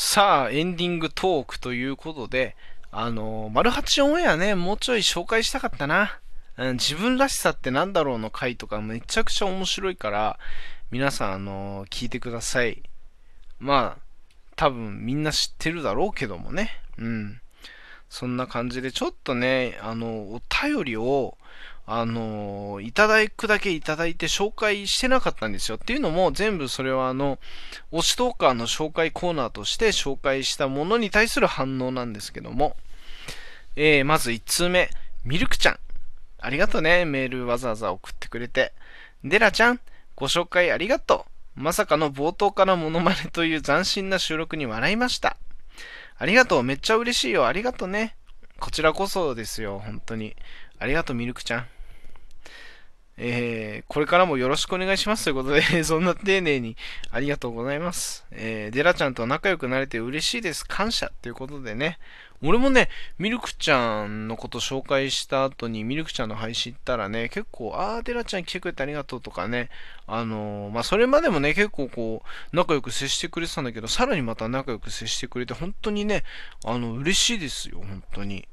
さあ、エンディングトークということで、あのー、丸八オンエアね、もうちょい紹介したかったな。うん、自分らしさってなんだろうの回とかめちゃくちゃ面白いから、皆さん、あのー、聞いてください。まあ、多分みんな知ってるだろうけどもね。うん。そんな感じで、ちょっとね、あの、お便りを、あの、いただくだけいただいて紹介してなかったんですよ。っていうのも、全部それはあの、推しトーカーの紹介コーナーとして紹介したものに対する反応なんですけども、えー、まず1通目、ミルクちゃん。ありがとうね、メールわざわざ送ってくれて。デラちゃん、ご紹介ありがとう。まさかの冒頭からモノマネという斬新な収録に笑いました。ありがとう。めっちゃ嬉しいよ。ありがとうね。こちらこそですよ。本当に。ありがとう、ミルクちゃん。えー、これからもよろしくお願いしますということで、そんな丁寧にありがとうございます。えー、デラちゃんと仲良くなれて嬉しいです。感謝ということでね。俺もね、ミルクちゃんのこと紹介した後にミルクちゃんの配信行ったらね、結構、あー、デラちゃん来てくれてありがとうとかね、あのー、まあ、それまでもね、結構こう、仲良く接してくれてたんだけど、さらにまた仲良く接してくれて、本当にね、あの、嬉しいですよ、本当に。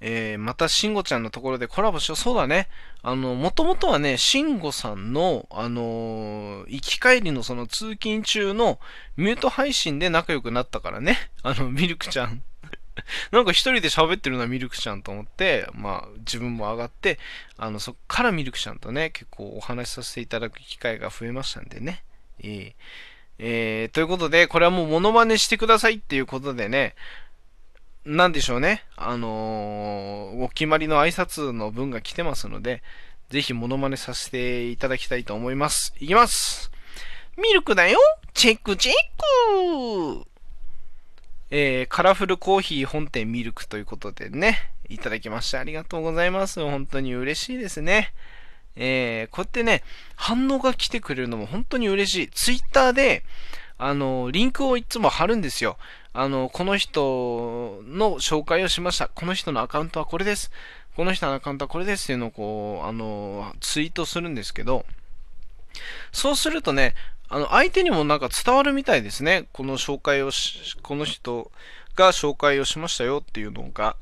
えー、また、しんごちゃんのところでコラボしよう。そうだね。あの、もともとはね、しんごさんの、あのー、行き帰りのその通勤中のミュート配信で仲良くなったからね。あの、ミルクちゃん。なんか一人で喋ってるのはミルクちゃんと思って、まあ、自分も上がって、あの、そっからミルクちゃんとね、結構お話しさせていただく機会が増えましたんでね。えー、えー、ということで、これはもうモノマネしてくださいっていうことでね、なんでしょうね。あのー、お決まりの挨拶の文が来てますので、ぜひモノマネさせていただきたいと思います。いきますミルクだよチェックチェックえー、カラフルコーヒー本店ミルクということでね、いただきましてありがとうございます。本当に嬉しいですね。えー、こうやってね、反応が来てくれるのも本当に嬉しい。ツイッターで、あの、リンクをいつも貼るんですよ。あの、この人の紹介をしました。この人のアカウントはこれです。この人のアカウントはこれですっていうのをこう、あの、ツイートするんですけど、そうするとね、あの、相手にもなんか伝わるみたいですね。この紹介をし、この人が紹介をしましたよっていうのが、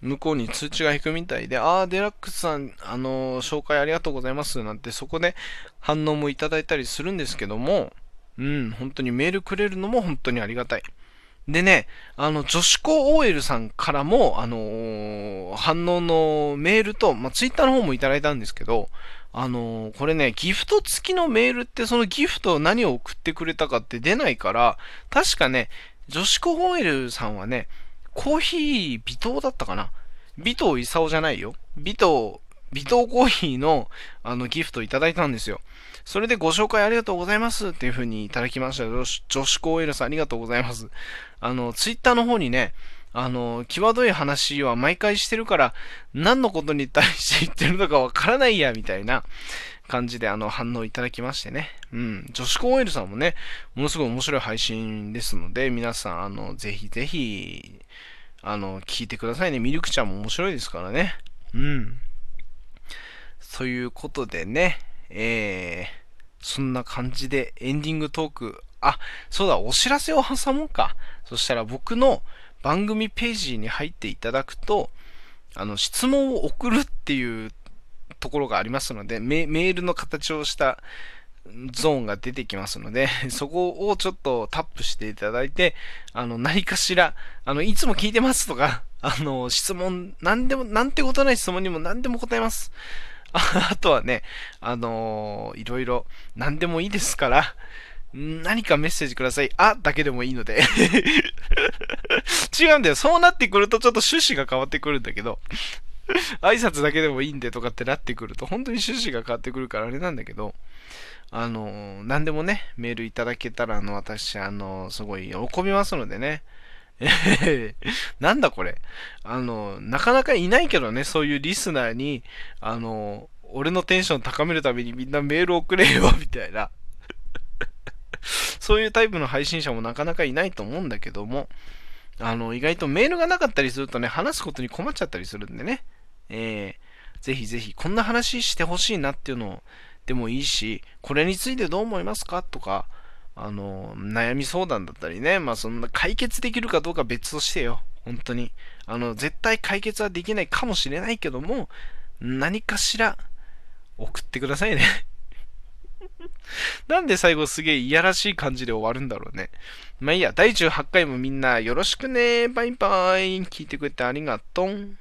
向こうに通知が引くみたいで、ああ、デラックスさん、あの、紹介ありがとうございます。なんて、そこで反応もいただいたりするんですけども、うん、本当にメールくれるのも本当にありがたい。でね、あの、女子高 OL さんからも、あのー、反応のメールと、まあ、ツイッターの方もいただいたんですけど、あのー、これね、ギフト付きのメールってそのギフト何を送ってくれたかって出ないから、確かね、女子高 OL さんはね、コーヒー微糖だったかな？微糖勲じゃないよ。微糖、微糖コーヒーのあのギフトいただいたんですよ。それでご紹介ありがとうございますっていう風にいただきました。女子女子高 L さんありがとうございます。あの、ツイッターの方にね、あの、際どい話は毎回してるから、何のことに対して言ってるのかわからないや、みたいな感じであの反応いただきましてね。うん。女子高 L さんもね、ものすごい面白い配信ですので、皆さん、あの、ぜひぜひ、あの、聞いてくださいね。ミルクちゃんも面白いですからね。うん。ということでね、えー、そんな感じでエンディングトーク、あ、そうだ、お知らせを挟もうか。そしたら僕の番組ページに入っていただくと、あの、質問を送るっていうところがありますので、メールの形をしたゾーンが出てきますので、そこをちょっとタップしていただいて、あの、何かしら、あの、いつも聞いてますとか、あの、質問、なんでも、なんてことない質問にも何でも答えます。あとはね、あのー、いろいろ何でもいいですから、何かメッセージください。あだけでもいいので 違うんだよ。そうなってくるとちょっと趣旨が変わってくるんだけど挨拶だけでもいいんでとかってなってくると、本当に趣旨が変わってくるからあれなんだけど、あのー、何でもね、メールいただけたら、あの、私、あのー、すごい喜びますのでね。なんだこれ。あの、なかなかいないけどね、そういうリスナーに、あの、俺のテンション高めるためにみんなメール送れよ、みたいな。そういうタイプの配信者もなかなかいないと思うんだけども、あの、意外とメールがなかったりするとね、話すことに困っちゃったりするんでね、えー、ぜひぜひ、こんな話してほしいなっていうのでもいいし、これについてどう思いますかとか、あの、悩み相談だったりね、まあそんな解決できるかどうか別としてよ。本当に。あの、絶対解決はできないかもしれないけども、何かしら送ってくださいね なんで最後すげえいやらしい感じで終わるんだろうね。まあいいや、第18回もみんなよろしくね。バイバイ。聞いてくれてありがとう。